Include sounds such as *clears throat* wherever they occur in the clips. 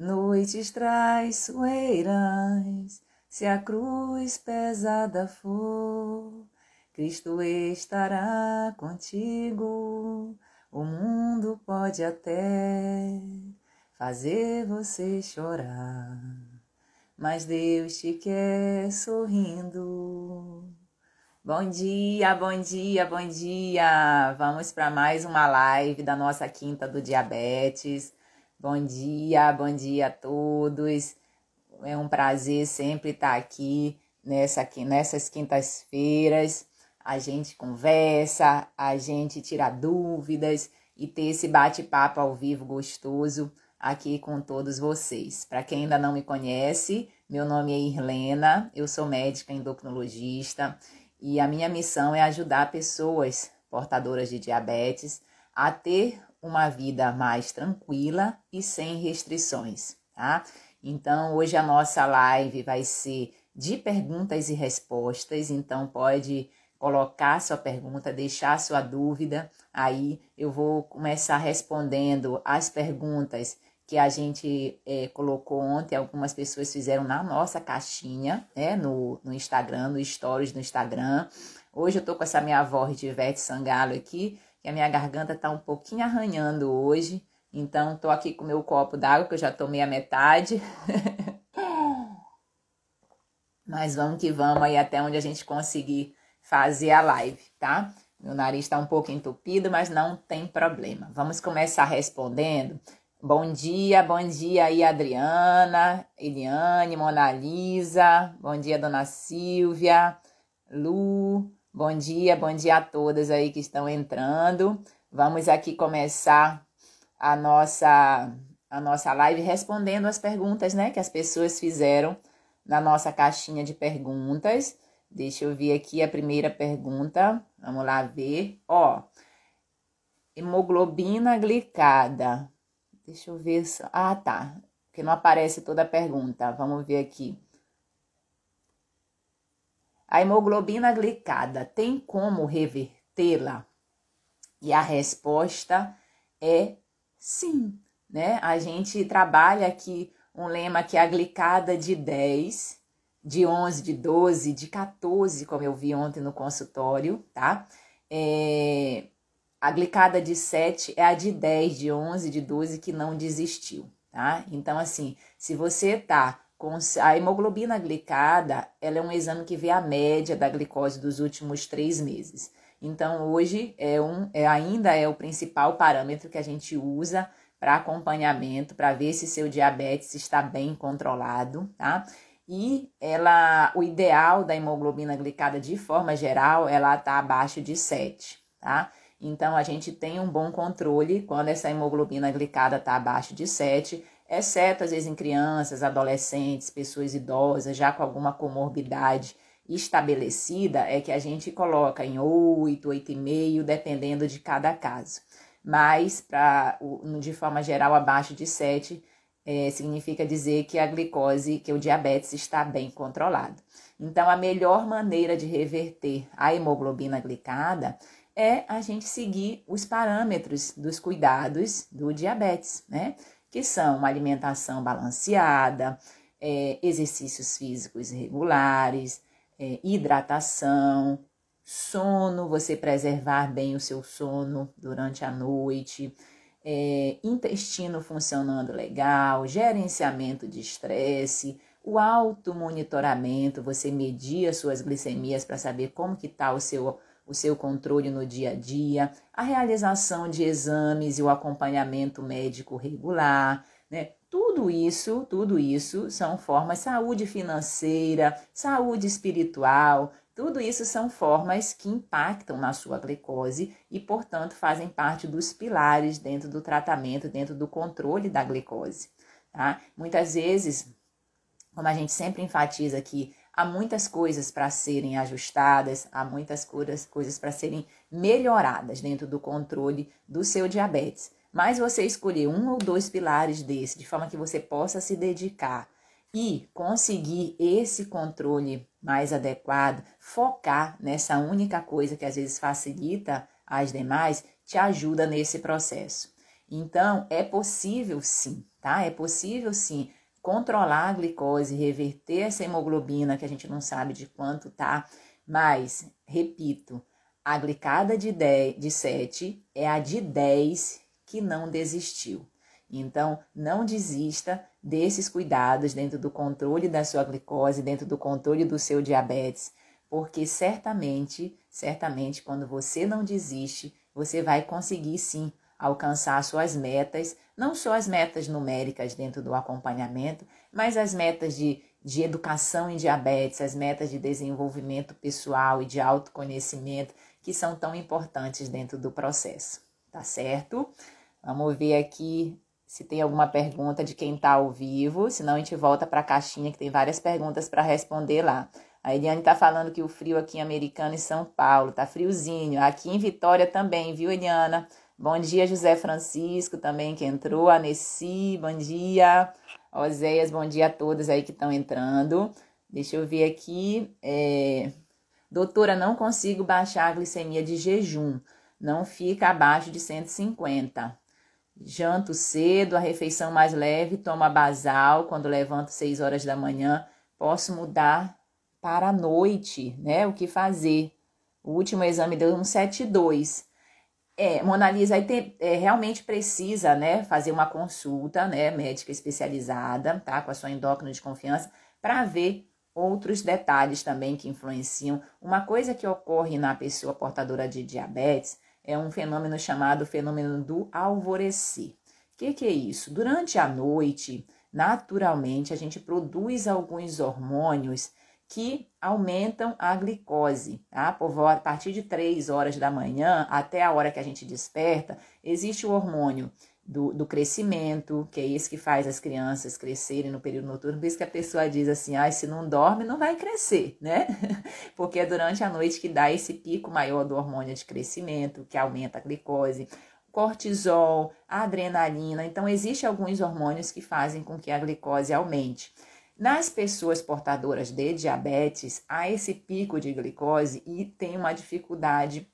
noites traiçoeiras se a cruz pesada for, Cristo estará contigo. O mundo pode até fazer você chorar, mas Deus te quer sorrindo. Bom dia, bom dia, bom dia! Vamos para mais uma live da nossa Quinta do Diabetes. Bom dia, bom dia a todos. É um prazer sempre estar aqui nessa, nessas quintas-feiras. A gente conversa, a gente tira dúvidas e ter esse bate-papo ao vivo gostoso aqui com todos vocês. Para quem ainda não me conhece, meu nome é Irlena, eu sou médica endocrinologista e a minha missão é ajudar pessoas portadoras de diabetes a ter uma vida mais tranquila e sem restrições, tá? Então, hoje a nossa live vai ser de perguntas e respostas, então pode colocar sua pergunta, deixar sua dúvida. Aí eu vou começar respondendo as perguntas que a gente é, colocou ontem, algumas pessoas fizeram na nossa caixinha, né, no, no Instagram, no Stories do Instagram. Hoje eu tô com essa minha voz de Ivete Sangalo aqui, que a minha garganta tá um pouquinho arranhando hoje, então, tô aqui com meu copo d'água, que eu já tomei a metade. *laughs* Mas vamos que vamos aí até onde a gente conseguir fazer a live, tá? Meu nariz está um pouco entupido, mas não tem problema. Vamos começar respondendo. Bom dia, bom dia aí, Adriana, Eliane, Mona Lisa. Bom dia, Dona Silvia, Lu. Bom dia, bom dia a todas aí que estão entrando. Vamos aqui começar a nossa a nossa live respondendo as perguntas, né, que as pessoas fizeram na nossa caixinha de perguntas. Deixa eu ver aqui a primeira pergunta. Vamos lá ver. Ó, hemoglobina glicada. Deixa eu ver. Ah, tá. Porque não aparece toda a pergunta. Vamos ver aqui. A hemoglobina glicada tem como revertê-la? E a resposta é Sim, né? A gente trabalha aqui um lema que é a glicada de 10, de 11, de 12, de 14, como eu vi ontem no consultório, tá? É, a glicada de 7 é a de 10, de 11, de 12 que não desistiu, tá? Então, assim, se você tá a hemoglobina glicada, ela é um exame que vê a média da glicose dos últimos três meses. Então, hoje é um, é, ainda é o principal parâmetro que a gente usa para acompanhamento, para ver se seu diabetes está bem controlado, tá? E ela, o ideal da hemoglobina glicada de forma geral, ela está abaixo de 7, tá? Então, a gente tem um bom controle quando essa hemoglobina glicada está abaixo de 7, exceto às vezes em crianças, adolescentes, pessoas idosas, já com alguma comorbidade estabelecida é que a gente coloca em 8, 8,5, dependendo de cada caso. Mas, pra, de forma geral, abaixo de 7 é, significa dizer que a glicose, que o diabetes está bem controlado. Então, a melhor maneira de reverter a hemoglobina glicada é a gente seguir os parâmetros dos cuidados do diabetes, né? Que são uma alimentação balanceada, é, exercícios físicos regulares, é, hidratação, sono, você preservar bem o seu sono durante a noite, é, intestino funcionando legal, gerenciamento de estresse, o automonitoramento, você medir as suas glicemias para saber como que está o seu, o seu controle no dia a dia, a realização de exames e o acompanhamento médico regular, né? Tudo isso, tudo isso são formas saúde financeira, saúde espiritual, tudo isso são formas que impactam na sua glicose e, portanto, fazem parte dos pilares dentro do tratamento, dentro do controle da glicose. tá? Muitas vezes, como a gente sempre enfatiza aqui, há muitas coisas para serem ajustadas, há muitas coisas para serem melhoradas dentro do controle do seu diabetes. Mas você escolher um ou dois pilares desse, de forma que você possa se dedicar e conseguir esse controle mais adequado, focar nessa única coisa que às vezes facilita as demais, te ajuda nesse processo. Então, é possível sim, tá? É possível sim controlar a glicose, reverter essa hemoglobina que a gente não sabe de quanto tá, mas, repito, a glicada de, 10, de 7 é a de 10 que não desistiu. Então, não desista desses cuidados dentro do controle da sua glicose, dentro do controle do seu diabetes, porque certamente, certamente, quando você não desiste, você vai conseguir sim alcançar suas metas, não só as metas numéricas dentro do acompanhamento, mas as metas de, de educação em diabetes, as metas de desenvolvimento pessoal e de autoconhecimento, que são tão importantes dentro do processo, tá certo? Vamos ver aqui se tem alguma pergunta de quem está ao vivo, senão a gente volta para a caixinha que tem várias perguntas para responder lá. A Eliane está falando que o frio aqui em Americana e São Paulo tá friozinho. Aqui em Vitória também, viu, Eliana? Bom dia, José Francisco também que entrou. Aneci, bom dia. Oséias, bom dia a todos aí que estão entrando. Deixa eu ver aqui. É... Doutora, não consigo baixar a glicemia de jejum. Não fica abaixo de 150. Janto cedo, a refeição mais leve, toma basal quando levanto 6 horas da manhã. Posso mudar para a noite, né? O que fazer? O último exame deu um 72. É, Mona Lisa aí tem, é, realmente precisa, né, fazer uma consulta, né, médica especializada, tá, com a sua endócrina de confiança, para ver outros detalhes também que influenciam. Uma coisa que ocorre na pessoa portadora de diabetes é um fenômeno chamado fenômeno do alvorecer. O que, que é isso? Durante a noite, naturalmente, a gente produz alguns hormônios que aumentam a glicose, tá? Por a partir de 3 horas da manhã até a hora que a gente desperta, existe o hormônio do, do crescimento, que é esse que faz as crianças crescerem no período noturno. Por isso que a pessoa diz assim, ah, se não dorme, não vai crescer, né? *laughs* Porque é durante a noite que dá esse pico maior do hormônio de crescimento, que aumenta a glicose cortisol, adrenalina. Então, existem alguns hormônios que fazem com que a glicose aumente. Nas pessoas portadoras de diabetes, há esse pico de glicose e tem uma dificuldade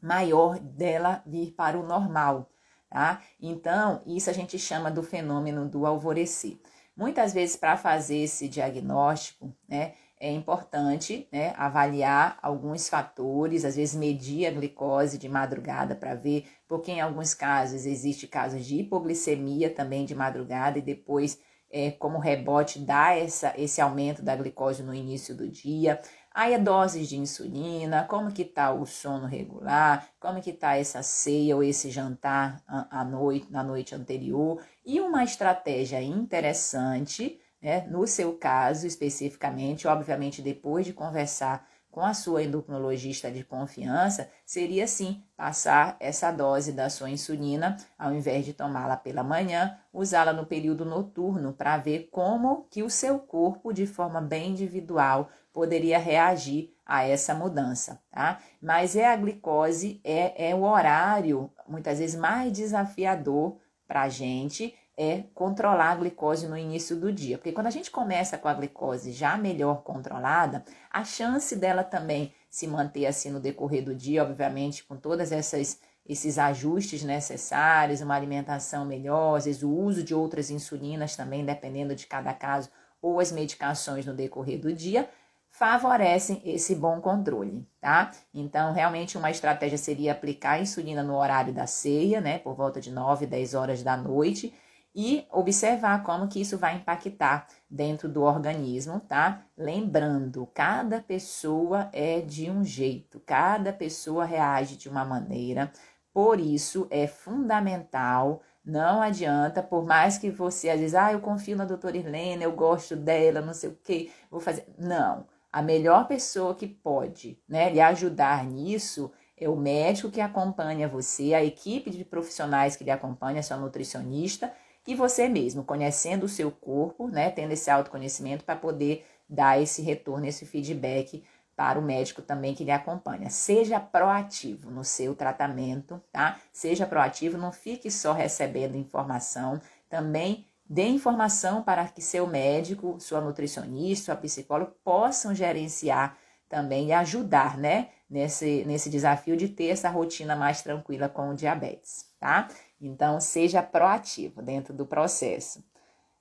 maior dela vir para o normal, tá? Então, isso a gente chama do fenômeno do alvorecer. Muitas vezes, para fazer esse diagnóstico, né, é importante né, avaliar alguns fatores, às vezes medir a glicose de madrugada para ver, porque em alguns casos existe casos de hipoglicemia também de madrugada e depois é, como rebote dá essa, esse aumento da glicose no início do dia. Aí a dose de insulina, como que tá o sono regular, como que tá essa ceia ou esse jantar à noite, na noite anterior. E uma estratégia interessante, né, no seu caso especificamente, obviamente depois de conversar com a sua endocrinologista de confiança, seria sim passar essa dose da sua insulina, ao invés de tomá-la pela manhã, usá-la no período noturno para ver como que o seu corpo, de forma bem individual, poderia reagir a essa mudança, tá? Mas é a glicose, é, é o horário, muitas vezes, mais desafiador para a gente é controlar a glicose no início do dia. Porque quando a gente começa com a glicose já melhor controlada, a chance dela também se manter assim no decorrer do dia, obviamente, com todas essas esses ajustes necessários, uma alimentação melhor, às vezes o uso de outras insulinas também, dependendo de cada caso, ou as medicações no decorrer do dia, favorecem esse bom controle, tá? Então, realmente uma estratégia seria aplicar a insulina no horário da ceia, né, por volta de 9, 10 horas da noite, e observar como que isso vai impactar dentro do organismo, tá? Lembrando, cada pessoa é de um jeito, cada pessoa reage de uma maneira, por isso é fundamental, não adianta, por mais que você às vezes, ah, eu confio na doutora Irlene, eu gosto dela, não sei o que, vou fazer. Não, a melhor pessoa que pode, né, lhe ajudar nisso é o médico que acompanha você, a equipe de profissionais que lhe acompanha, sua nutricionista e você mesmo, conhecendo o seu corpo, né, tendo esse autoconhecimento para poder dar esse retorno, esse feedback para o médico também que lhe acompanha. Seja proativo no seu tratamento, tá? Seja proativo, não fique só recebendo informação, também dê informação para que seu médico, sua nutricionista, sua psicóloga possam gerenciar também e ajudar, né, nesse, nesse desafio de ter essa rotina mais tranquila com o diabetes, tá? Então, seja proativo dentro do processo.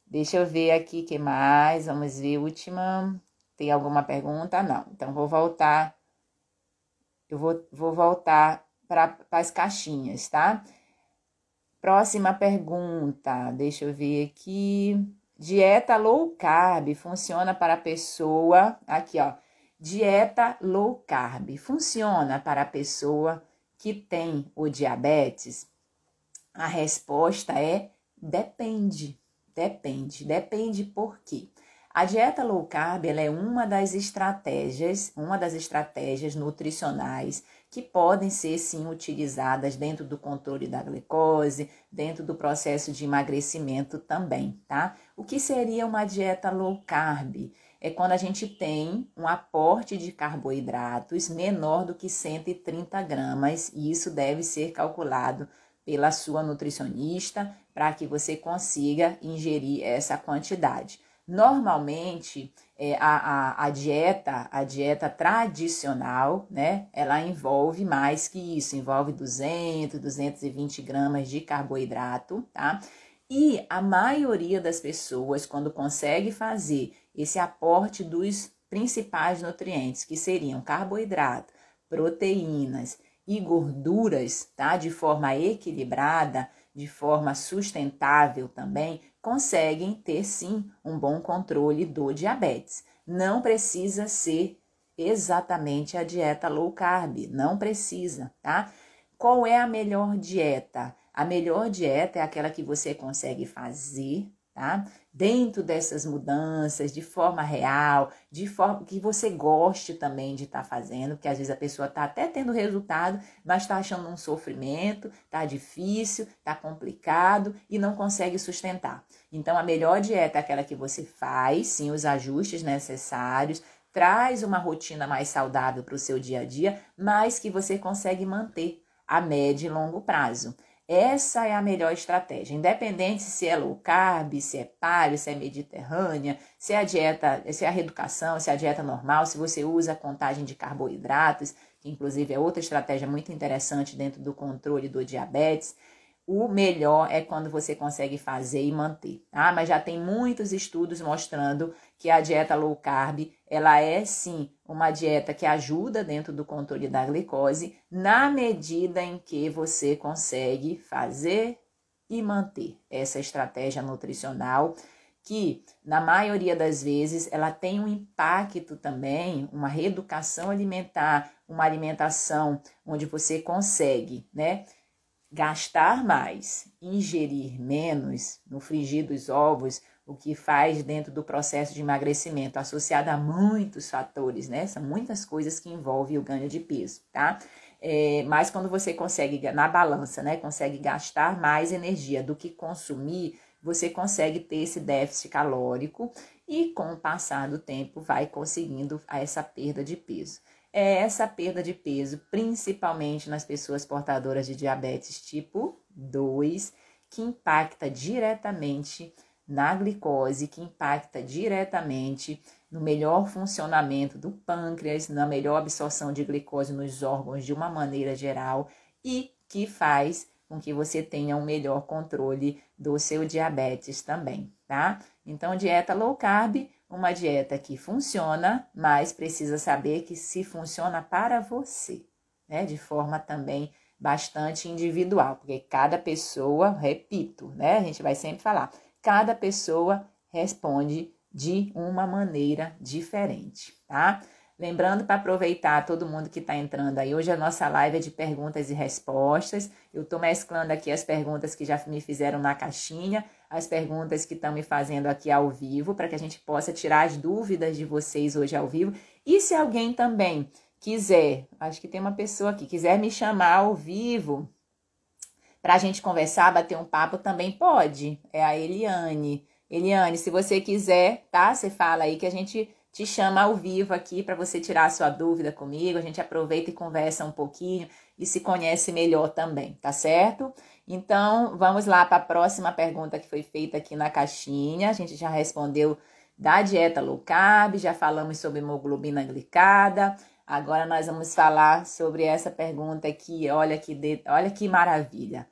Deixa eu ver aqui que mais. Vamos ver, última. Tem alguma pergunta? Não. Então, vou voltar. Eu vou, vou voltar para as caixinhas, tá? Próxima pergunta. Deixa eu ver aqui. Dieta low carb funciona para a pessoa. Aqui, ó. Dieta low carb funciona para a pessoa que tem o diabetes? A resposta é depende. Depende. Depende por quê? A dieta low carb é uma das estratégias, uma das estratégias nutricionais que podem ser sim utilizadas dentro do controle da glicose, dentro do processo de emagrecimento também, tá? O que seria uma dieta low carb? É quando a gente tem um aporte de carboidratos menor do que 130 gramas, e isso deve ser calculado pela sua nutricionista para que você consiga ingerir essa quantidade. Normalmente, é, a, a, a, dieta, a dieta tradicional, né, ela envolve mais que isso, envolve 200, 220 gramas de carboidrato, tá? E a maioria das pessoas, quando consegue fazer esse aporte dos principais nutrientes, que seriam carboidrato, proteínas e gorduras, tá? De forma equilibrada, de forma sustentável também, conseguem ter sim um bom controle do diabetes. Não precisa ser exatamente a dieta low carb, não precisa, tá? Qual é a melhor dieta? A melhor dieta é aquela que você consegue fazer tá? Dentro dessas mudanças, de forma real, de forma que você goste também de estar tá fazendo, porque às vezes a pessoa está até tendo resultado, mas está achando um sofrimento, tá difícil, tá complicado e não consegue sustentar. Então a melhor dieta é aquela que você faz, sim, os ajustes necessários, traz uma rotina mais saudável para o seu dia a dia, mas que você consegue manter a médio e longo prazo. Essa é a melhor estratégia, independente se é low carb, se é paleo, se é mediterrânea, se é a dieta, se é a reeducação, se é a dieta normal, se você usa a contagem de carboidratos, que inclusive é outra estratégia muito interessante dentro do controle do diabetes. O melhor é quando você consegue fazer e manter. Ah, mas já tem muitos estudos mostrando que a dieta low carb, ela é sim uma dieta que ajuda dentro do controle da glicose, na medida em que você consegue fazer e manter essa estratégia nutricional que na maioria das vezes ela tem um impacto também, uma reeducação alimentar, uma alimentação onde você consegue, né, gastar mais, ingerir menos, no frigir dos ovos, o que faz dentro do processo de emagrecimento, associado a muitos fatores, né? São muitas coisas que envolvem o ganho de peso, tá? É, mas quando você consegue, na balança, né, consegue gastar mais energia do que consumir, você consegue ter esse déficit calórico e com o passar do tempo vai conseguindo essa perda de peso é essa perda de peso, principalmente nas pessoas portadoras de diabetes tipo 2, que impacta diretamente na glicose, que impacta diretamente no melhor funcionamento do pâncreas, na melhor absorção de glicose nos órgãos de uma maneira geral e que faz com que você tenha um melhor controle do seu diabetes também, tá? Então, dieta low carb uma dieta que funciona, mas precisa saber que se funciona para você, né? De forma também bastante individual, porque cada pessoa, repito, né? A gente vai sempre falar, cada pessoa responde de uma maneira diferente, tá? Lembrando para aproveitar todo mundo que está entrando aí, hoje a nossa live é de perguntas e respostas. Eu estou mesclando aqui as perguntas que já me fizeram na caixinha, as perguntas que estão me fazendo aqui ao vivo, para que a gente possa tirar as dúvidas de vocês hoje ao vivo. E se alguém também quiser, acho que tem uma pessoa aqui, quiser me chamar ao vivo para a gente conversar, bater um papo também pode. É a Eliane. Eliane, se você quiser, tá? Você fala aí que a gente te chama ao vivo aqui para você tirar a sua dúvida comigo. A gente aproveita e conversa um pouquinho e se conhece melhor também, tá certo? Então, vamos lá para a próxima pergunta que foi feita aqui na caixinha. A gente já respondeu da dieta low carb, já falamos sobre hemoglobina glicada. Agora nós vamos falar sobre essa pergunta aqui. Olha que, de... Olha que maravilha.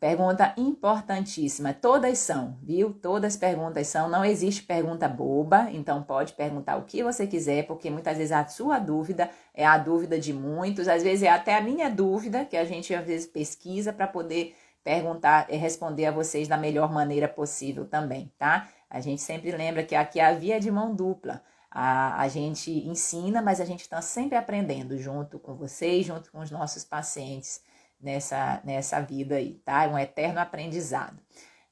Pergunta importantíssima. Todas são, viu? Todas perguntas são. Não existe pergunta boba, então pode perguntar o que você quiser, porque muitas vezes a sua dúvida é a dúvida de muitos, às vezes é até a minha dúvida, que a gente às vezes pesquisa para poder perguntar e responder a vocês da melhor maneira possível também, tá? A gente sempre lembra que aqui é a via de mão dupla. A, a gente ensina, mas a gente está sempre aprendendo junto com vocês, junto com os nossos pacientes nessa, nessa vida aí, tá? É um eterno aprendizado.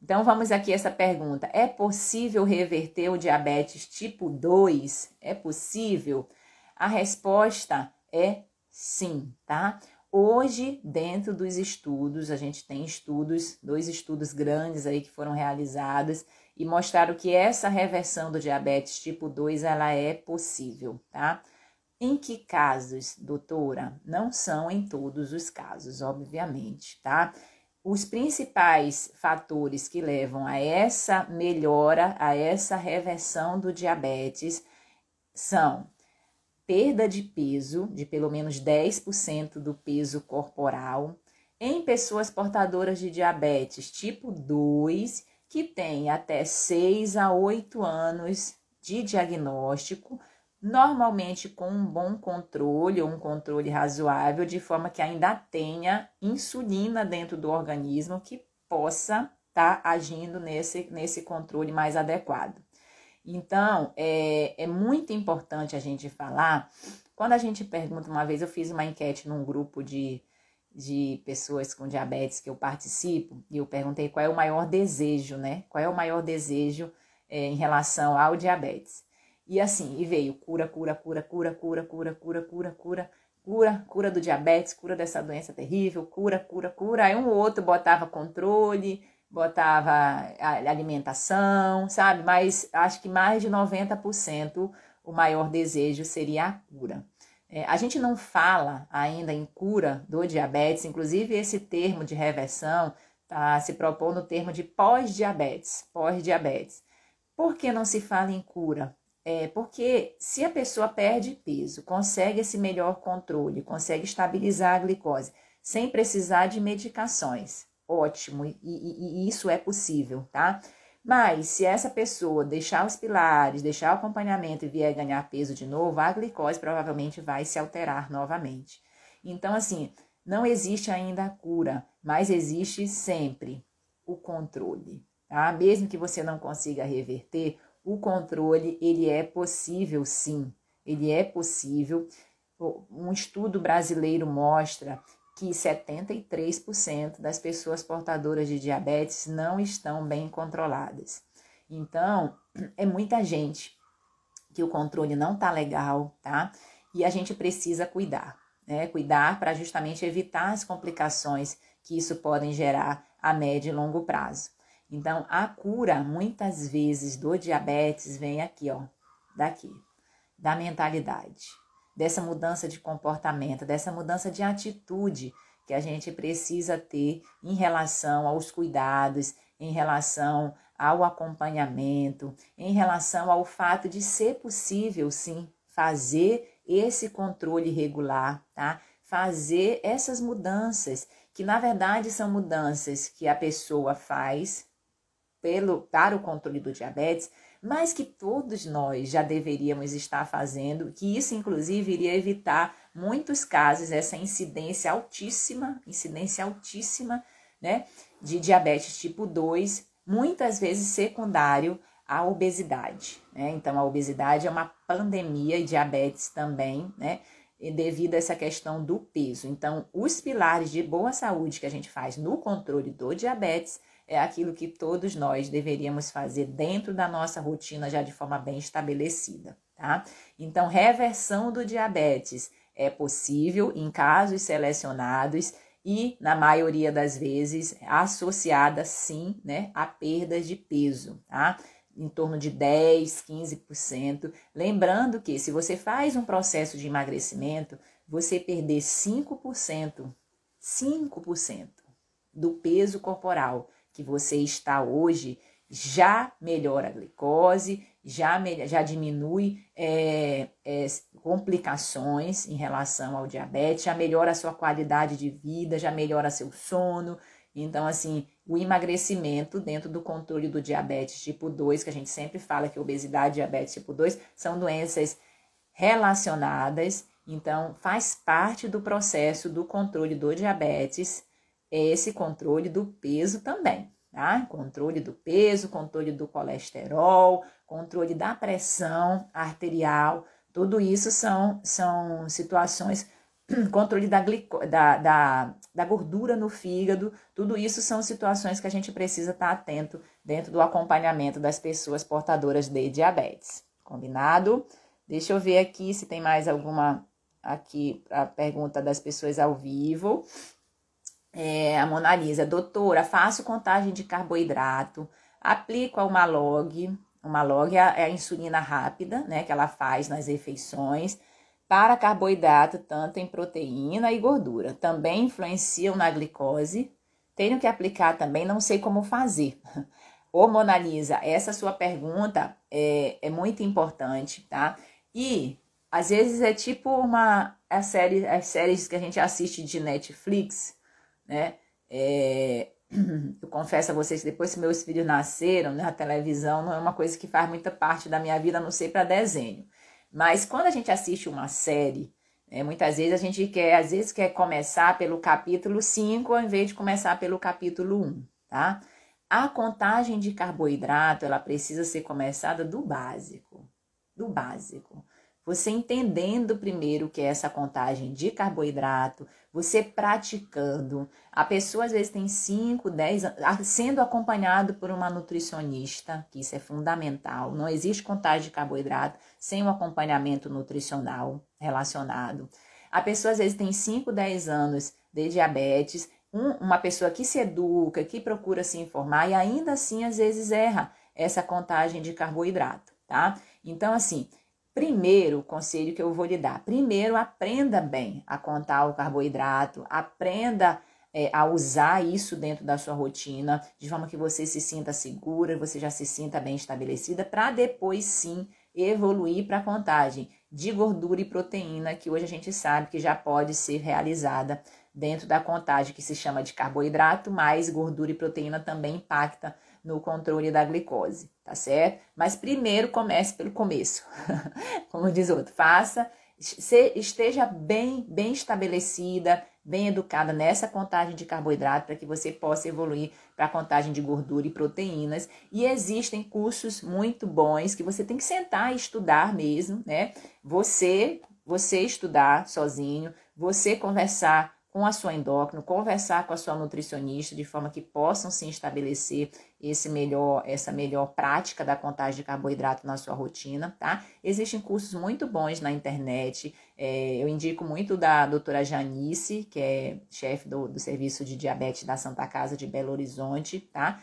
Então vamos aqui essa pergunta: é possível reverter o diabetes tipo 2? É possível? A resposta é sim, tá? Hoje, dentro dos estudos, a gente tem estudos, dois estudos grandes aí que foram realizados e mostraram que essa reversão do diabetes tipo 2 ela é possível, tá? Em que casos, doutora? Não são em todos os casos, obviamente, tá? Os principais fatores que levam a essa melhora, a essa reversão do diabetes são perda de peso, de pelo menos 10% do peso corporal, em pessoas portadoras de diabetes tipo 2, que têm até 6 a 8 anos de diagnóstico, normalmente com um bom controle ou um controle razoável, de forma que ainda tenha insulina dentro do organismo que possa estar tá agindo nesse, nesse controle mais adequado. Então, é, é muito importante a gente falar. Quando a gente pergunta, uma vez eu fiz uma enquete num grupo de, de pessoas com diabetes que eu participo, e eu perguntei qual é o maior desejo, né? Qual é o maior desejo é, em relação ao diabetes. E assim, e veio cura, cura, cura, cura, cura, cura, cura, cura, cura, cura, cura do diabetes, cura dessa doença terrível, cura, cura, cura. Aí um ou outro botava controle, botava alimentação, sabe? Mas acho que mais de 90% o maior desejo seria a cura. É, a gente não fala ainda em cura do diabetes, inclusive esse termo de reversão tá se propõe no termo de pós-diabetes, pós-diabetes. Por que não se fala em cura? É porque se a pessoa perde peso, consegue esse melhor controle, consegue estabilizar a glicose, sem precisar de medicações, ótimo, e, e, e isso é possível, tá? Mas se essa pessoa deixar os pilares, deixar o acompanhamento e vier ganhar peso de novo, a glicose provavelmente vai se alterar novamente. Então, assim, não existe ainda a cura, mas existe sempre o controle, tá? Mesmo que você não consiga reverter, o controle ele é possível sim, ele é possível. Um estudo brasileiro mostra que 73% das pessoas portadoras de diabetes não estão bem controladas. Então, é muita gente que o controle não está legal, tá? E a gente precisa cuidar, né? Cuidar para justamente evitar as complicações que isso podem gerar a médio e longo prazo. Então, a cura, muitas vezes, do diabetes vem aqui, ó, daqui, da mentalidade, dessa mudança de comportamento, dessa mudança de atitude que a gente precisa ter em relação aos cuidados, em relação ao acompanhamento, em relação ao fato de ser possível, sim, fazer esse controle regular, tá? Fazer essas mudanças, que na verdade são mudanças que a pessoa faz pelo, para o controle do diabetes, mas que todos nós já deveríamos estar fazendo, que isso inclusive iria evitar muitos casos, essa incidência altíssima, incidência altíssima, né, de diabetes tipo 2, muitas vezes secundário à obesidade, né? Então a obesidade é uma pandemia e diabetes também, né? devido a essa questão do peso. Então, os pilares de boa saúde que a gente faz no controle do diabetes é aquilo que todos nós deveríamos fazer dentro da nossa rotina já de forma bem estabelecida, tá? Então, reversão do diabetes é possível em casos selecionados e, na maioria das vezes, associada sim né, a perdas de peso, tá? Em torno de 10, 15%. Lembrando que se você faz um processo de emagrecimento, você perder 5%, 5% do peso corporal que você está hoje, já melhora a glicose, já, já diminui é, é, complicações em relação ao diabetes, já melhora a sua qualidade de vida, já melhora seu sono. Então, assim, o emagrecimento dentro do controle do diabetes tipo 2, que a gente sempre fala que obesidade e diabetes tipo 2 são doenças relacionadas, então faz parte do processo do controle do diabetes, esse controle do peso também tá? Controle do peso, controle do colesterol, controle da pressão arterial, tudo isso são, são situações, *clears throat* controle da, glico, da, da, da gordura no fígado, tudo isso são situações que a gente precisa estar atento dentro do acompanhamento das pessoas portadoras de diabetes. Combinado? Deixa eu ver aqui se tem mais alguma aqui a pergunta das pessoas ao vivo é, a Mona Lisa, doutora, faço contagem de carboidrato, aplico a Malog, o Malog é a, é a insulina rápida, né, que ela faz nas refeições, para carboidrato, tanto em proteína e gordura. Também influenciam na glicose. Tenho que aplicar também, não sei como fazer. Ô, Mona Lisa, essa sua pergunta é, é muito importante, tá? E às vezes é tipo uma a série, as séries que a gente assiste de Netflix, né? É, *clears throat* eu confesso a vocês que depois que meus filhos nasceram, né, a televisão não é uma coisa que faz muita parte da minha vida, a não ser para desenho. Mas quando a gente assiste uma série, né, muitas vezes a gente quer, às vezes quer começar pelo capítulo 5 ao invés de começar pelo capítulo 1, tá? A contagem de carboidrato, ela precisa ser começada do básico, do básico. Você entendendo primeiro o que é essa contagem de carboidrato, você praticando. A pessoa às vezes tem 5, 10 anos, sendo acompanhado por uma nutricionista, que isso é fundamental. Não existe contagem de carboidrato sem um acompanhamento nutricional relacionado. A pessoa às vezes tem 5, 10 anos de diabetes, um, uma pessoa que se educa, que procura se informar e ainda assim às vezes erra essa contagem de carboidrato, tá? Então, assim, Primeiro, o conselho que eu vou lhe dar: primeiro, aprenda bem a contar o carboidrato, aprenda é, a usar isso dentro da sua rotina, de forma que você se sinta segura, você já se sinta bem estabelecida, para depois sim evoluir para a contagem de gordura e proteína, que hoje a gente sabe que já pode ser realizada dentro da contagem que se chama de carboidrato, mas gordura e proteína também impacta no controle da glicose, tá certo? Mas primeiro comece pelo começo. *laughs* Como diz outro, faça, esteja bem, bem estabelecida, bem educada nessa contagem de carboidrato para que você possa evoluir para a contagem de gordura e proteínas. E existem cursos muito bons que você tem que sentar e estudar mesmo, né? Você, você estudar sozinho, você conversar com a sua endócrino, conversar com a sua nutricionista de forma que possam se estabelecer esse melhor, essa melhor prática da contagem de carboidrato na sua rotina, tá? Existem cursos muito bons na internet. É, eu indico muito da doutora Janice, que é chefe do, do serviço de diabetes da Santa Casa de Belo Horizonte, tá?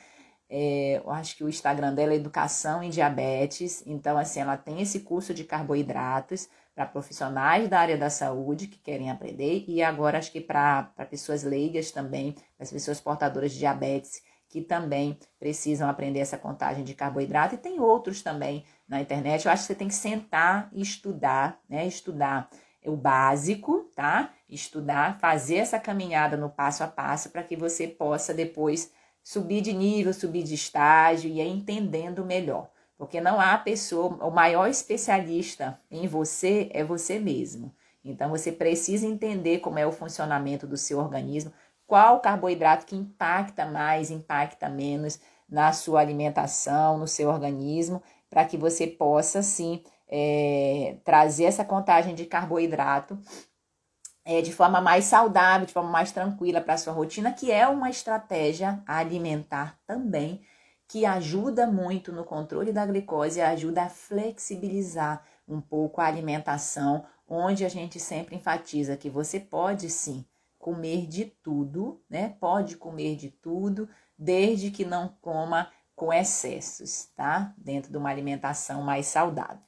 É, eu acho que o Instagram dela é Educação em Diabetes. Então, assim, ela tem esse curso de carboidratos para profissionais da área da saúde que querem aprender e agora acho que para pessoas leigas também, as pessoas portadoras de diabetes que também precisam aprender essa contagem de carboidrato e tem outros também na internet. Eu acho que você tem que sentar e estudar, né? Estudar o básico, tá? Estudar, fazer essa caminhada no passo a passo para que você possa depois subir de nível, subir de estágio e ir entendendo melhor. Porque não há pessoa, o maior especialista em você é você mesmo. Então você precisa entender como é o funcionamento do seu organismo, qual carboidrato que impacta mais, impacta menos na sua alimentação, no seu organismo, para que você possa sim é, trazer essa contagem de carboidrato é, de forma mais saudável, de forma mais tranquila para a sua rotina, que é uma estratégia alimentar também que ajuda muito no controle da glicose e ajuda a flexibilizar um pouco a alimentação, onde a gente sempre enfatiza que você pode sim comer de tudo, né? Pode comer de tudo, desde que não coma com excessos, tá? Dentro de uma alimentação mais saudável.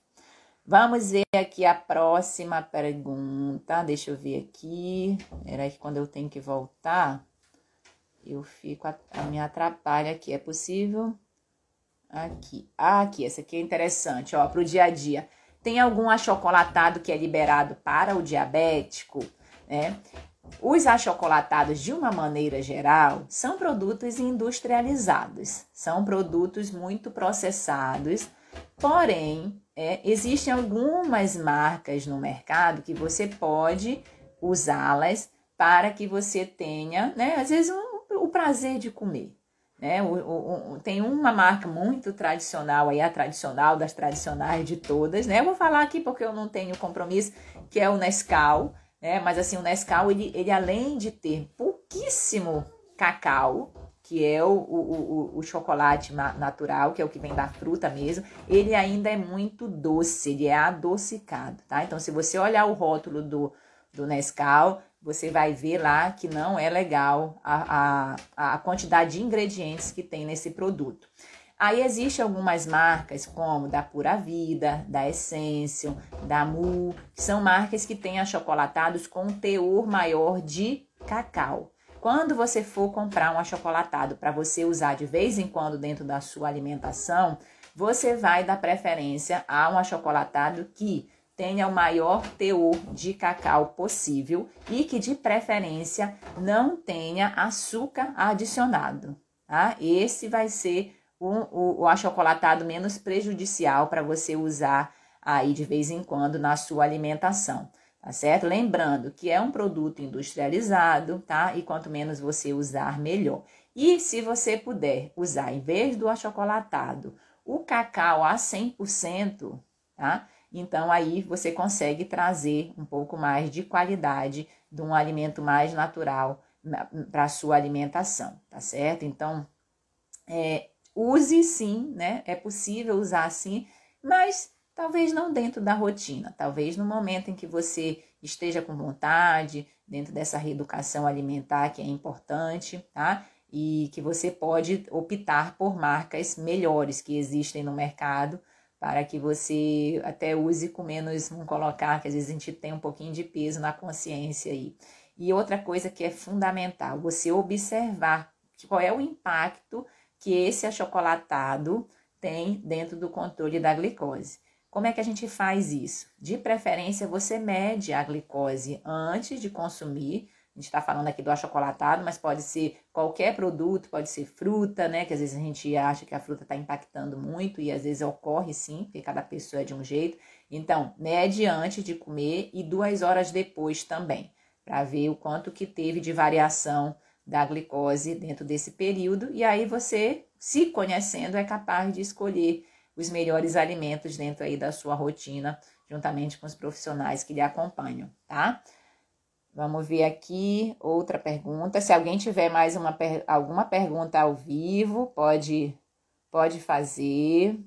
Vamos ver aqui a próxima pergunta. Deixa eu ver aqui. Era que quando eu tenho que voltar, eu fico a, a me atrapalha aqui. É possível? Aqui. Ah, aqui, essa aqui é interessante, ó, para o dia a dia. Tem algum achocolatado que é liberado para o diabético, né? Os achocolatados, de uma maneira geral, são produtos industrializados, são produtos muito processados, porém, é, existem algumas marcas no mercado que você pode usá-las para que você tenha, né, às vezes, um, o prazer de comer. Né? O, o, o, tem uma marca muito tradicional aí, a tradicional das tradicionais de todas, né? Eu vou falar aqui porque eu não tenho compromisso, que é o Nescau, né? Mas assim, o Nescau, ele, ele além de ter pouquíssimo cacau, que é o, o, o, o, chocolate natural, que é o que vem da fruta mesmo, ele ainda é muito doce, ele é adocicado, tá? Então, se você olhar o rótulo do, do Nescau, você vai ver lá que não é legal a, a, a quantidade de ingredientes que tem nesse produto. Aí existem algumas marcas, como da Pura Vida, da Essência, da Mu, que são marcas que têm achocolatados com teor maior de cacau. Quando você for comprar um achocolatado para você usar de vez em quando dentro da sua alimentação, você vai dar preferência a um achocolatado que tenha o maior teor de cacau possível e que de preferência não tenha açúcar adicionado, tá? Esse vai ser o, o, o achocolatado menos prejudicial para você usar aí de vez em quando na sua alimentação, tá certo? Lembrando que é um produto industrializado, tá? E quanto menos você usar, melhor. E se você puder usar, em vez do achocolatado, o cacau a 100%, tá? Então aí você consegue trazer um pouco mais de qualidade de um alimento mais natural para a sua alimentação, tá certo? Então, é, use sim, né? É possível usar sim, mas talvez não dentro da rotina, talvez no momento em que você esteja com vontade, dentro dessa reeducação alimentar que é importante, tá? E que você pode optar por marcas melhores que existem no mercado para que você até use com menos, vamos colocar, que às vezes a gente tem um pouquinho de peso na consciência aí. E outra coisa que é fundamental, você observar qual é o impacto que esse achocolatado tem dentro do controle da glicose. Como é que a gente faz isso? De preferência, você mede a glicose antes de consumir, a gente está falando aqui do achocolatado, mas pode ser qualquer produto, pode ser fruta, né? Que às vezes a gente acha que a fruta está impactando muito e às vezes ocorre sim, porque cada pessoa é de um jeito. Então, mede antes de comer e duas horas depois também, para ver o quanto que teve de variação da glicose dentro desse período. E aí você, se conhecendo, é capaz de escolher os melhores alimentos dentro aí da sua rotina, juntamente com os profissionais que lhe acompanham, tá? Vamos ver aqui outra pergunta. Se alguém tiver mais uma alguma pergunta ao vivo, pode pode fazer.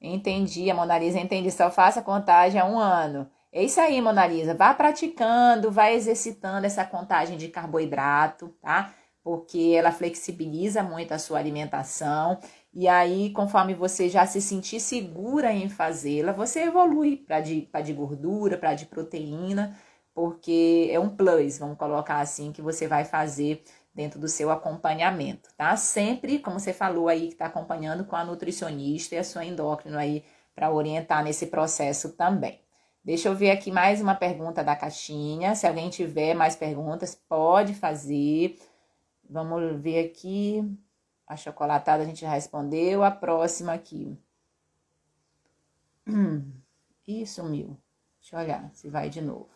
Entendi, a Monalisa entendi. Só faça contagem há um ano. É isso aí, Monalisa. Vá praticando, vá exercitando essa contagem de carboidrato, tá? Porque ela flexibiliza muito a sua alimentação. E aí, conforme você já se sentir segura em fazê-la, você evolui para de, de gordura, para de proteína porque é um plus, vamos colocar assim, que você vai fazer dentro do seu acompanhamento, tá? Sempre, como você falou aí, que está acompanhando com a nutricionista e a sua endócrino aí para orientar nesse processo também. Deixa eu ver aqui mais uma pergunta da caixinha. Se alguém tiver mais perguntas, pode fazer. Vamos ver aqui. A chocolatada a gente já respondeu. A próxima aqui. Hum, sumiu. Deixa eu olhar se vai de novo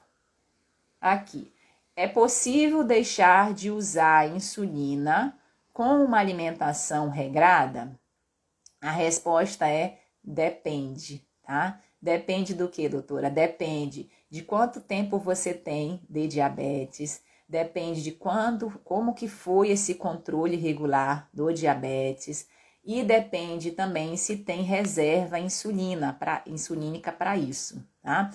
aqui. É possível deixar de usar insulina com uma alimentação regrada? A resposta é depende, tá? Depende do que, doutora? Depende de quanto tempo você tem de diabetes, depende de quando, como que foi esse controle regular do diabetes e depende também se tem reserva insulina para insulínica para isso, tá?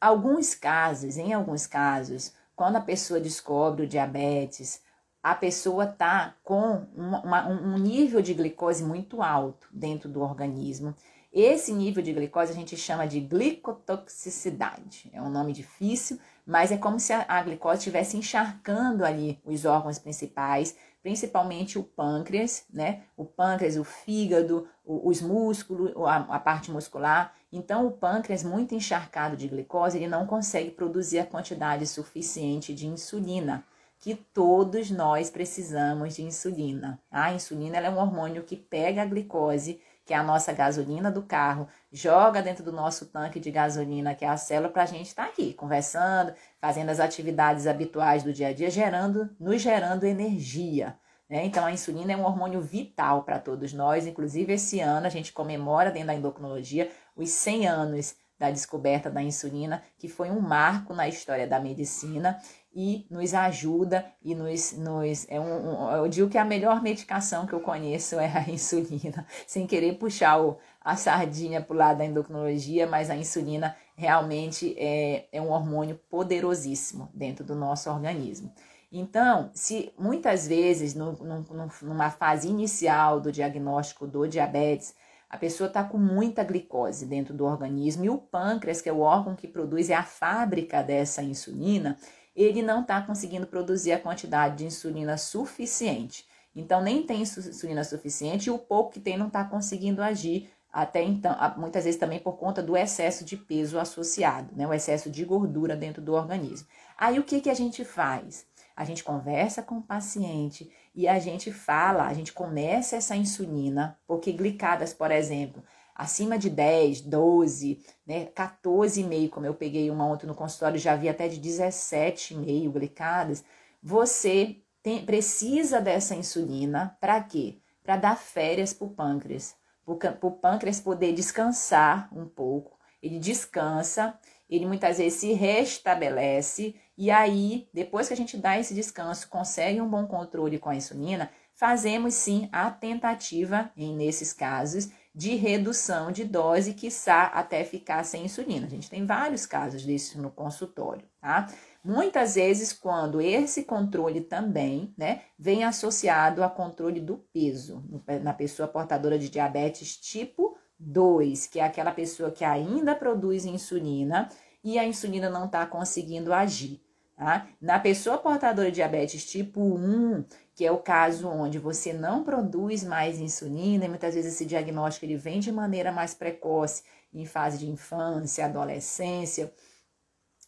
Alguns casos, em alguns casos, quando a pessoa descobre o diabetes, a pessoa tá com uma, uma, um nível de glicose muito alto dentro do organismo. Esse nível de glicose a gente chama de glicotoxicidade. É um nome difícil, mas é como se a, glicose estivesse encharcando ali os órgãos principais, principalmente o pâncreas, né? O pâncreas, o fígado, os músculos, a, a, parte muscular. Então, o pâncreas, muito encharcado de glicose, ele não consegue produzir a quantidade suficiente de insulina, que todos nós precisamos de insulina. A insulina é um hormônio que pega a glicose que é a nossa gasolina do carro, joga dentro do nosso tanque de gasolina, que é a célula, para a gente estar tá aqui conversando, fazendo as atividades habituais do dia a dia, gerando, nos gerando energia. Né? Então, a insulina é um hormônio vital para todos nós. Inclusive, esse ano a gente comemora dentro da endocrinologia os 100 anos da descoberta da insulina, que foi um marco na história da medicina e nos ajuda e nos, nos é um, um, eu digo que a melhor medicação que eu conheço é a *laughs* insulina, sem querer puxar o, a sardinha para o lado da endocrinologia, mas a insulina realmente é, é um hormônio poderosíssimo dentro do nosso organismo. Então, se muitas vezes no, no, numa fase inicial do diagnóstico do diabetes, a pessoa está com muita glicose dentro do organismo e o pâncreas, que é o órgão que produz, é a fábrica dessa insulina, ele não está conseguindo produzir a quantidade de insulina suficiente. Então, nem tem insulina suficiente e o pouco que tem não está conseguindo agir até então, muitas vezes também por conta do excesso de peso associado, né? O excesso de gordura dentro do organismo. Aí o que, que a gente faz? A gente conversa com o paciente e a gente fala, a gente começa essa insulina, porque glicadas, por exemplo, acima de 10, 12, né, 14,5, como eu peguei uma ontem no consultório, já vi até de 17,5 glicadas, você tem, precisa dessa insulina para quê? Para dar férias para o pâncreas, para o pâncreas poder descansar um pouco. Ele descansa, ele muitas vezes se restabelece, e aí, depois que a gente dá esse descanso, consegue um bom controle com a insulina, fazemos sim a tentativa, em nesses casos, de redução de dose, quiçá até ficar sem insulina. A gente tem vários casos disso no consultório, tá? Muitas vezes, quando esse controle também, né, vem associado a controle do peso, na pessoa portadora de diabetes tipo 2, que é aquela pessoa que ainda produz insulina e a insulina não está conseguindo agir. Tá? Na pessoa portadora de diabetes tipo 1, que é o caso onde você não produz mais insulina, e muitas vezes esse diagnóstico ele vem de maneira mais precoce, em fase de infância, adolescência,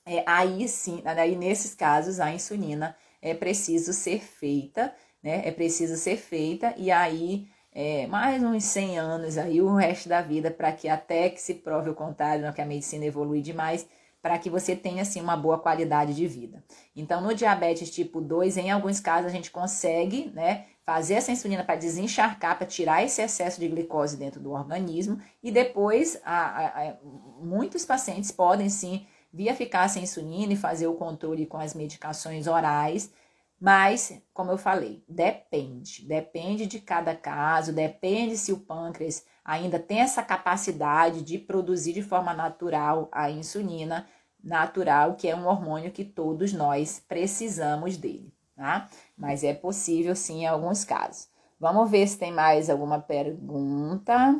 é, aí sim, aí nesses casos a insulina é preciso ser feita, né? É preciso ser feita e aí é, mais uns 100 anos aí o resto da vida para que até que se prove o contrário, não, que a medicina evolui demais, para que você tenha assim uma boa qualidade de vida. Então, no diabetes tipo 2, em alguns casos a gente consegue, né, fazer essa insulina para desencharcar, para tirar esse excesso de glicose dentro do organismo. E depois a, a, a, muitos pacientes podem sim vir a ficar sem insulina e fazer o controle com as medicações orais, mas, como eu falei, depende, depende de cada caso, depende se o pâncreas ainda tem essa capacidade de produzir de forma natural a insulina natural, que é um hormônio que todos nós precisamos dele, tá? Mas é possível sim em alguns casos. Vamos ver se tem mais alguma pergunta.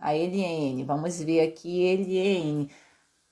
A Eliane, vamos ver aqui, Eliane.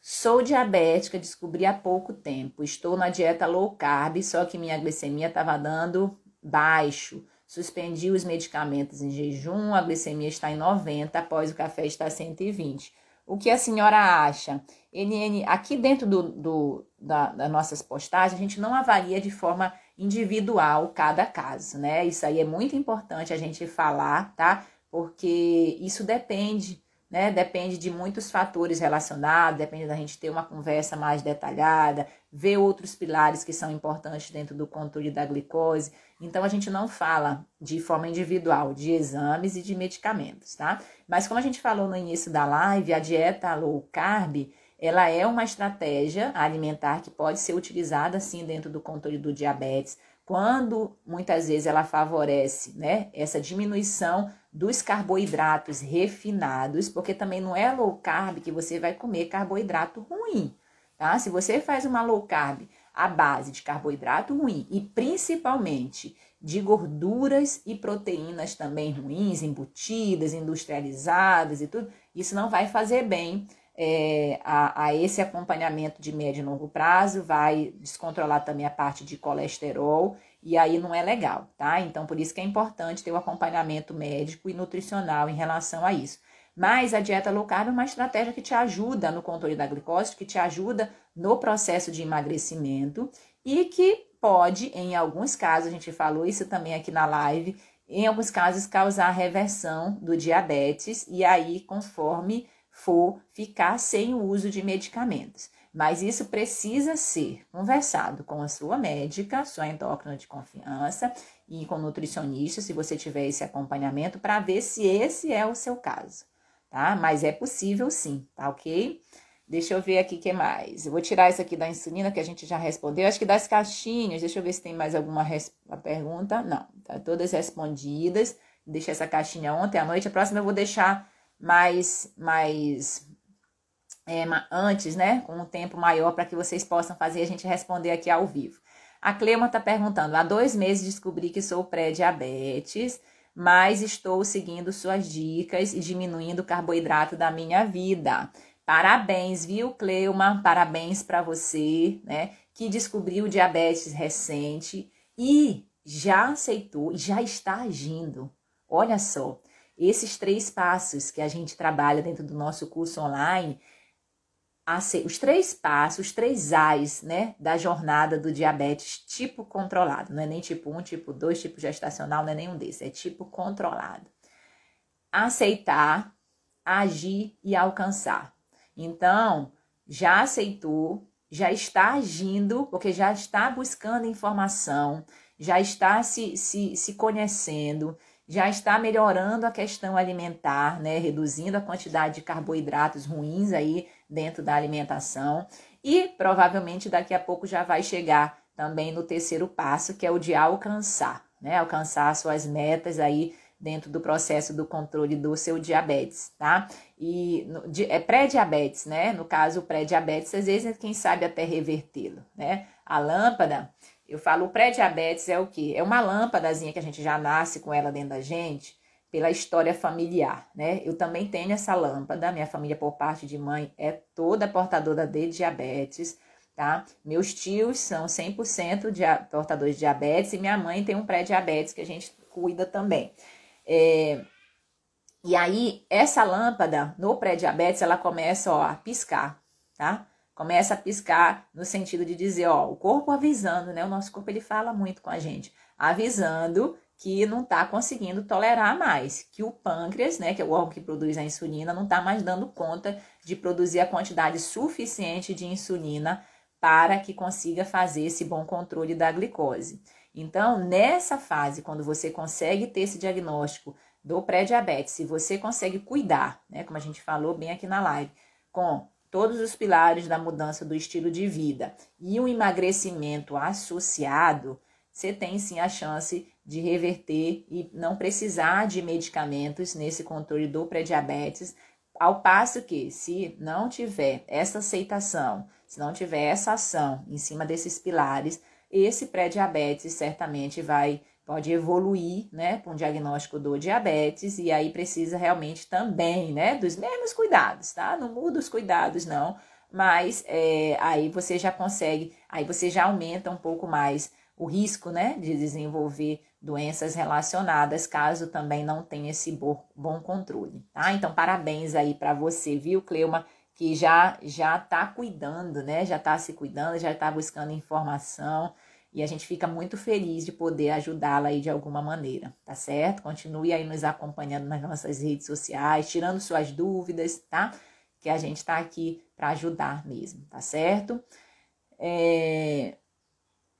Sou diabética, descobri há pouco tempo. Estou na dieta low carb, só que minha glicemia estava dando baixo. Suspendi os medicamentos em jejum, a glicemia está em 90, após o café está 120. O que a senhora acha? NN, aqui dentro do, do da, das nossas postagens, a gente não avalia de forma individual cada caso, né? Isso aí é muito importante a gente falar, tá? Porque isso depende né? Depende de muitos fatores relacionados, depende da gente ter uma conversa mais detalhada, ver outros pilares que são importantes dentro do controle da glicose. Então a gente não fala de forma individual de exames e de medicamentos, tá? Mas como a gente falou no início da live, a dieta low carb, ela é uma estratégia alimentar que pode ser utilizada sim dentro do controle do diabetes, quando muitas vezes ela favorece, né, essa diminuição dos carboidratos refinados, porque também não é low carb que você vai comer carboidrato ruim, tá? Se você faz uma low carb à base de carboidrato ruim e principalmente de gorduras e proteínas também ruins, embutidas, industrializadas e tudo, isso não vai fazer bem é, a, a, esse acompanhamento de médio e longo prazo, vai descontrolar também a parte de colesterol e aí não é legal, tá? Então, por isso que é importante ter o acompanhamento médico e nutricional em relação a isso. Mas a dieta low carb é uma estratégia que te ajuda no controle da glicose, que te ajuda no processo de emagrecimento e que pode, em alguns casos, a gente falou isso também aqui na live, em alguns casos causar reversão do diabetes e aí conforme for ficar sem o uso de medicamentos. Mas isso precisa ser conversado com a sua médica, sua endócrina de confiança e com nutricionista, se você tiver esse acompanhamento, para ver se esse é o seu caso tá? Mas é possível sim, tá ok? Deixa eu ver aqui o que mais. Eu vou tirar isso aqui da insulina, que a gente já respondeu. Acho que das caixinhas, deixa eu ver se tem mais alguma pergunta. Não, tá todas respondidas. Deixei essa caixinha ontem à noite. A próxima eu vou deixar mais, mais é, antes, né? Com um tempo maior para que vocês possam fazer a gente responder aqui ao vivo. A Clema está perguntando: há dois meses descobri que sou pré-diabetes mas estou seguindo suas dicas e diminuindo o carboidrato da minha vida. Parabéns, viu, Cleuma? Parabéns para você, né, que descobriu diabetes recente e já aceitou, já está agindo. Olha só, esses três passos que a gente trabalha dentro do nosso curso online os três passos, os três A's, né, da jornada do diabetes tipo controlado. Não é nem tipo 1, tipo 2, tipo gestacional, não é nenhum desses, é tipo controlado. Aceitar, agir e alcançar. Então, já aceitou, já está agindo, porque já está buscando informação, já está se, se, se conhecendo, já está melhorando a questão alimentar, né, reduzindo a quantidade de carboidratos ruins aí dentro da alimentação e provavelmente daqui a pouco já vai chegar também no terceiro passo, que é o de alcançar, né, alcançar suas metas aí dentro do processo do controle do seu diabetes, tá? E de, é pré-diabetes, né? No caso, pré-diabetes, às vezes, quem sabe até revertê-lo, né? A lâmpada, eu falo, o pré-diabetes é o quê? É uma lâmpadazinha que a gente já nasce com ela dentro da gente, pela história familiar, né? Eu também tenho essa lâmpada, minha família por parte de mãe é toda portadora de diabetes, tá? Meus tios são 100% de, portadores de diabetes e minha mãe tem um pré-diabetes que a gente cuida também. É, e aí, essa lâmpada no pré-diabetes, ela começa ó, a piscar, tá? começa a piscar no sentido de dizer, ó, o corpo avisando, né? O nosso corpo ele fala muito com a gente, avisando que não está conseguindo tolerar mais, que o pâncreas, né, que é o órgão que produz a insulina, não está mais dando conta de produzir a quantidade suficiente de insulina para que consiga fazer esse bom controle da glicose. Então, nessa fase, quando você consegue ter esse diagnóstico do pré-diabetes, se você consegue cuidar, né, como a gente falou bem aqui na live, com todos os pilares da mudança do estilo de vida e um emagrecimento associado, você tem sim a chance de reverter e não precisar de medicamentos nesse controle do pré-diabetes, ao passo que, se não tiver essa aceitação, se não tiver essa ação em cima desses pilares, esse pré-diabetes certamente vai pode evoluir, né, com um diagnóstico do diabetes e aí precisa realmente também, né, dos mesmos cuidados, tá? Não muda os cuidados não, mas é, aí você já consegue, aí você já aumenta um pouco mais o risco, né, de desenvolver doenças relacionadas, caso também não tenha esse bom controle, tá? Então, parabéns aí para você, viu, Cleuma, que já já tá cuidando, né? Já tá se cuidando, já tá buscando informação, e a gente fica muito feliz de poder ajudá-la aí de alguma maneira, tá certo? Continue aí nos acompanhando nas nossas redes sociais, tirando suas dúvidas, tá? Que a gente tá aqui para ajudar mesmo, tá certo? É...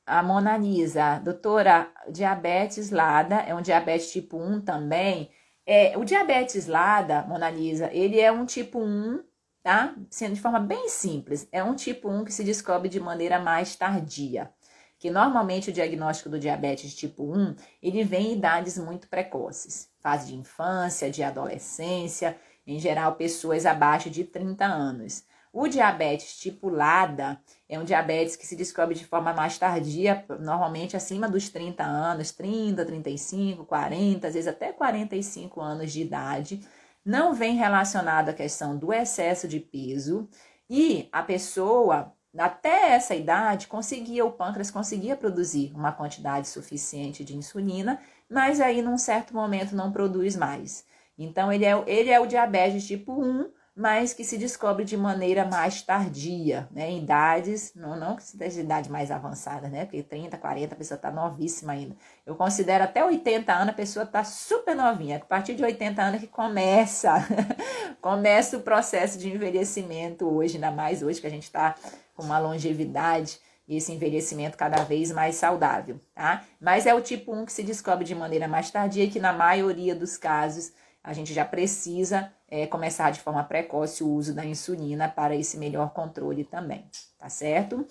A Monanisa, doutora, diabetes LADA é um diabetes tipo 1 também. É, o diabetes LADA, Monanisa, ele é um tipo 1, tá? Sendo de forma bem simples, é um tipo 1 que se descobre de maneira mais tardia que normalmente o diagnóstico do diabetes tipo 1, ele vem em idades muito precoces, fase de infância, de adolescência, em geral pessoas abaixo de 30 anos. O diabetes tipulada é um diabetes que se descobre de forma mais tardia, normalmente acima dos 30 anos, 30, 35, 40, às vezes até 45 anos de idade. Não vem relacionado à questão do excesso de peso e a pessoa até essa idade conseguia o pâncreas conseguia produzir uma quantidade suficiente de insulina, mas aí num certo momento não produz mais. Então ele é, ele é o diabetes tipo 1 mas que se descobre de maneira mais tardia, né? Em idades, não, não que se de idade mais avançada, né? Porque 30, 40, a pessoa está novíssima ainda. Eu considero até 80 anos a pessoa está super novinha. A partir de 80 anos que começa, *laughs* começa o processo de envelhecimento hoje, ainda mais hoje que a gente está com uma longevidade e esse envelhecimento cada vez mais saudável, tá? Mas é o tipo 1 que se descobre de maneira mais tardia que na maioria dos casos a gente já precisa é, começar de forma precoce o uso da insulina para esse melhor controle também, tá certo?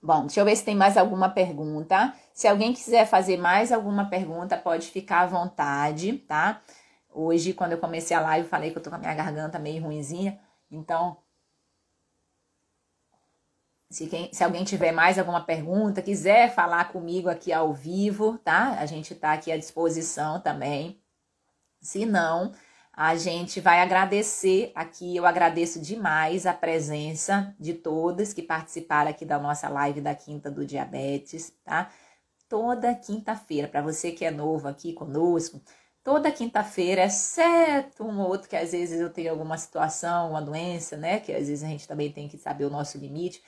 Bom, deixa eu ver se tem mais alguma pergunta. Se alguém quiser fazer mais alguma pergunta, pode ficar à vontade, tá? Hoje, quando eu comecei a live, falei que eu tô com a minha garganta meio ruinzinha, então se, quem, se, alguém tiver mais alguma pergunta, quiser falar comigo aqui ao vivo, tá? A gente tá aqui à disposição também. Se não, a gente vai agradecer aqui. Eu agradeço demais a presença de todos que participaram aqui da nossa live da Quinta do Diabetes, tá? Toda quinta-feira, para você que é novo aqui conosco, toda quinta-feira, exceto um ou outro que às vezes eu tenho alguma situação, uma doença, né? Que às vezes a gente também tem que saber o nosso limite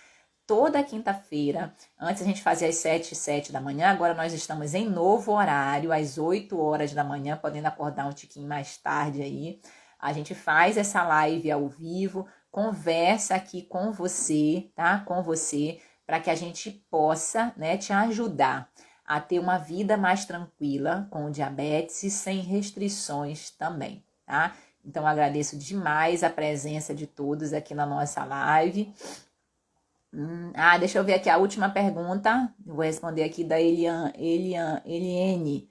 toda quinta-feira. Antes a gente fazia às 7 e 7 da manhã, agora nós estamos em novo horário, às 8 horas da manhã, podendo acordar um tiquinho mais tarde aí. A gente faz essa live ao vivo, conversa aqui com você, tá? Com você, para que a gente possa, né, te ajudar a ter uma vida mais tranquila com diabetes e sem restrições também, tá? Então agradeço demais a presença de todos aqui na nossa live. Hum, ah, deixa eu ver aqui a última pergunta. vou responder aqui da Elian, Elian, Eliane.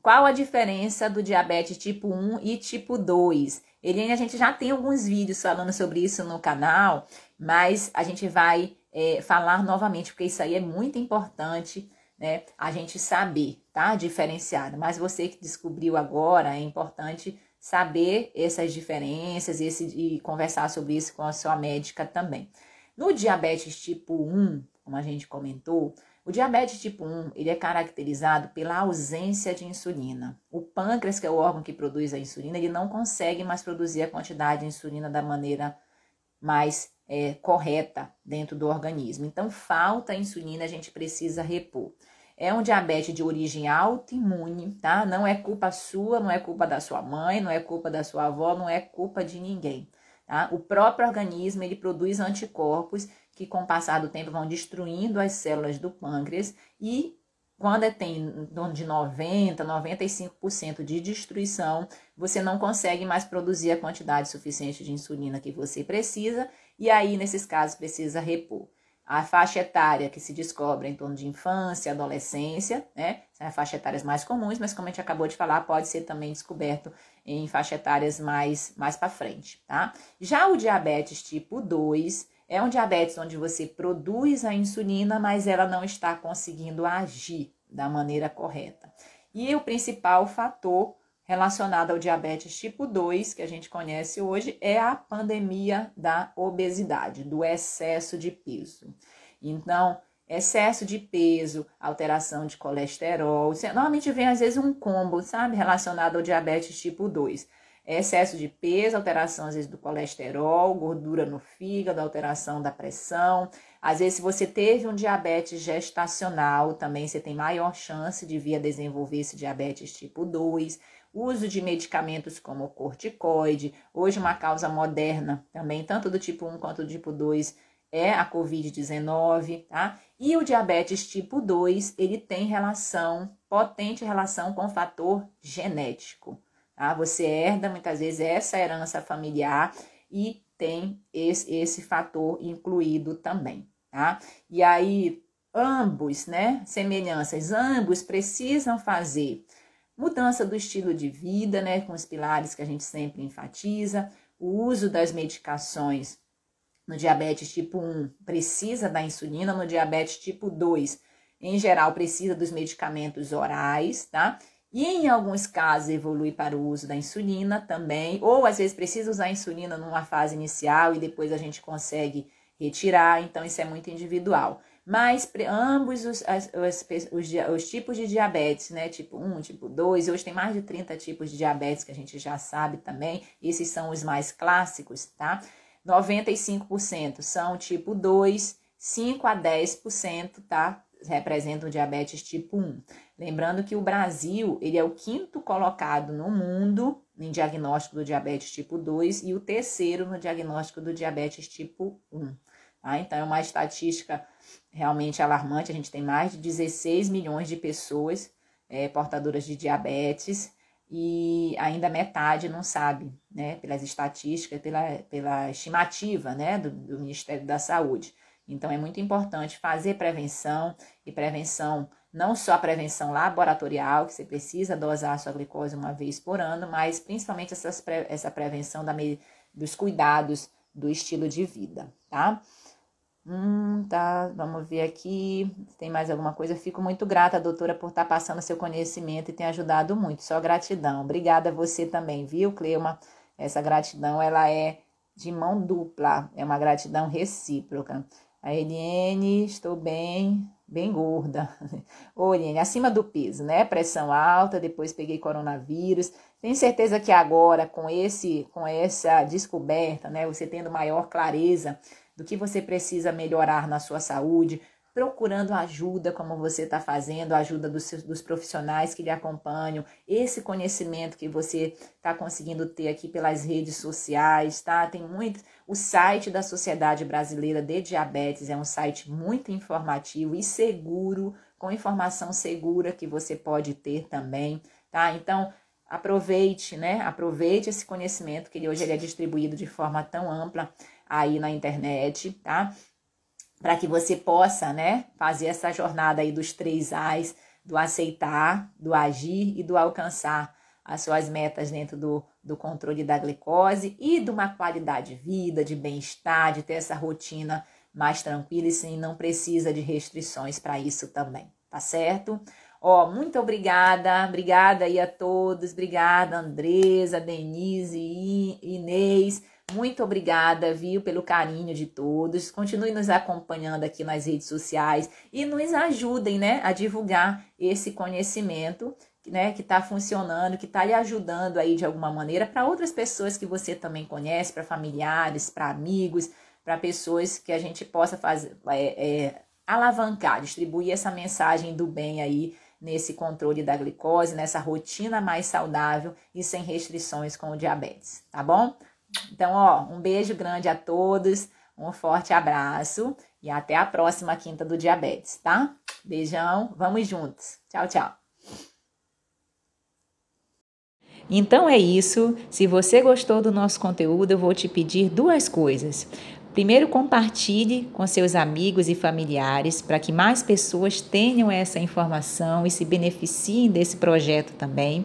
Qual a diferença do diabetes tipo 1 e tipo 2? Eliane, a gente já tem alguns vídeos falando sobre isso no canal, mas a gente vai é, falar novamente, porque isso aí é muito importante, né? A gente saber, tá? Diferenciado. Mas você que descobriu agora, é importante saber essas diferenças esse, e conversar sobre isso com a sua médica também. No diabetes tipo 1, como a gente comentou, o diabetes tipo 1 ele é caracterizado pela ausência de insulina. O pâncreas, que é o órgão que produz a insulina, ele não consegue mais produzir a quantidade de insulina da maneira mais é, correta dentro do organismo. Então, falta insulina, a gente precisa repor. É um diabetes de origem autoimune, tá? Não é culpa sua, não é culpa da sua mãe, não é culpa da sua avó, não é culpa de ninguém. Tá? O próprio organismo ele produz anticorpos que, com o passar do tempo, vão destruindo as células do pâncreas e quando é tem de 90, 95% de destruição, você não consegue mais produzir a quantidade suficiente de insulina que você precisa, e aí, nesses casos, precisa repor. A faixa etária que se descobre em torno de infância, adolescência, né? São as faixas etárias mais comuns, mas como a gente acabou de falar, pode ser também descoberto em faixas etárias mais, mais para frente, tá? Já o diabetes tipo 2 é um diabetes onde você produz a insulina, mas ela não está conseguindo agir da maneira correta. E o principal fator relacionado ao diabetes tipo 2, que a gente conhece hoje, é a pandemia da obesidade, do excesso de peso. Então, excesso de peso, alteração de colesterol, normalmente vem às vezes um combo, sabe, relacionado ao diabetes tipo 2. Excesso de peso, alteração às vezes do colesterol, gordura no fígado, alteração da pressão. Às vezes, se você teve um diabetes gestacional, também você tem maior chance de vir a desenvolver esse diabetes tipo 2 uso de medicamentos como corticoide. Hoje, uma causa moderna também, tanto do tipo 1 quanto do tipo 2, é a Covid-19, tá? E o diabetes tipo 2, ele tem relação, potente relação com o fator genético, tá? Você herda muitas vezes essa herança familiar e tem esse, esse fator incluído também, tá? E aí, ambos, né, semelhanças, ambos precisam fazer Mudança do estilo de vida, né, com os pilares que a gente sempre enfatiza, o uso das medicações no diabetes tipo 1 precisa da insulina, no diabetes tipo 2, em geral, precisa dos medicamentos orais, tá? E em alguns casos evolui para o uso da insulina também, ou às vezes precisa usar insulina numa fase inicial e depois a gente consegue retirar, então isso é muito individual. Mas ambos os, as, os, os, os, tipos de diabetes, né? Tipo 1, tipo 2, hoje tem mais de 30 tipos de diabetes que a gente já sabe também. Esses são os mais clássicos, tá? 95% são tipo 2, 5 a 10%, tá? Representam diabetes tipo 1. Lembrando que o Brasil, ele é o quinto colocado no mundo em diagnóstico do diabetes tipo 2 e o terceiro no diagnóstico do diabetes tipo 1. Tá? Então, é uma estatística realmente alarmante. A gente tem mais de 16 milhões de pessoas é, portadoras de diabetes e ainda metade não sabe, né, pelas estatísticas, pela, pela estimativa, né, do, do Ministério da Saúde. Então, é muito importante fazer prevenção e prevenção, não só a prevenção laboratorial, que você precisa dosar a sua glicose uma vez por ano, mas principalmente essas, essa prevenção da, dos cuidados do estilo de vida, tá? Hum, tá, vamos ver aqui. Tem mais alguma coisa? Fico muito grata, doutora, por estar tá passando seu conhecimento e tem ajudado muito. Só gratidão. Obrigada a você também, viu, Cleuma? Essa gratidão, ela é de mão dupla, é uma gratidão recíproca. A Eliane, estou bem, bem gorda. Ô, Eliane, acima do peso, né? Pressão alta, depois peguei coronavírus. Tenho certeza que agora, com esse, com essa descoberta, né? Você tendo maior clareza do que você precisa melhorar na sua saúde, procurando ajuda, como você está fazendo, ajuda dos, dos profissionais que lhe acompanham, esse conhecimento que você está conseguindo ter aqui pelas redes sociais, tá? Tem muito. O site da Sociedade Brasileira de Diabetes é um site muito informativo e seguro, com informação segura que você pode ter também, tá? Então, aproveite, né? Aproveite esse conhecimento que hoje ele é distribuído de forma tão ampla aí na internet, tá? Para que você possa, né, fazer essa jornada aí dos três A's, do aceitar, do agir e do alcançar as suas metas dentro do, do controle da glicose e de uma qualidade de vida, de bem-estar, de ter essa rotina mais tranquila e sim, não precisa de restrições para isso também, tá certo? Ó, muito obrigada, obrigada aí a todos, obrigada Andresa, Denise, Inês, muito obrigada, viu, pelo carinho de todos. Continue nos acompanhando aqui nas redes sociais e nos ajudem, né, a divulgar esse conhecimento, né, que está funcionando, que está lhe ajudando aí de alguma maneira para outras pessoas que você também conhece, para familiares, para amigos, para pessoas que a gente possa fazer, é, é, alavancar, distribuir essa mensagem do bem aí nesse controle da glicose, nessa rotina mais saudável e sem restrições com o diabetes, tá bom? Então, ó, um beijo grande a todos, um forte abraço e até a próxima quinta do diabetes, tá? Beijão, vamos juntos. Tchau, tchau. Então é isso. Se você gostou do nosso conteúdo, eu vou te pedir duas coisas. Primeiro, compartilhe com seus amigos e familiares para que mais pessoas tenham essa informação e se beneficiem desse projeto também.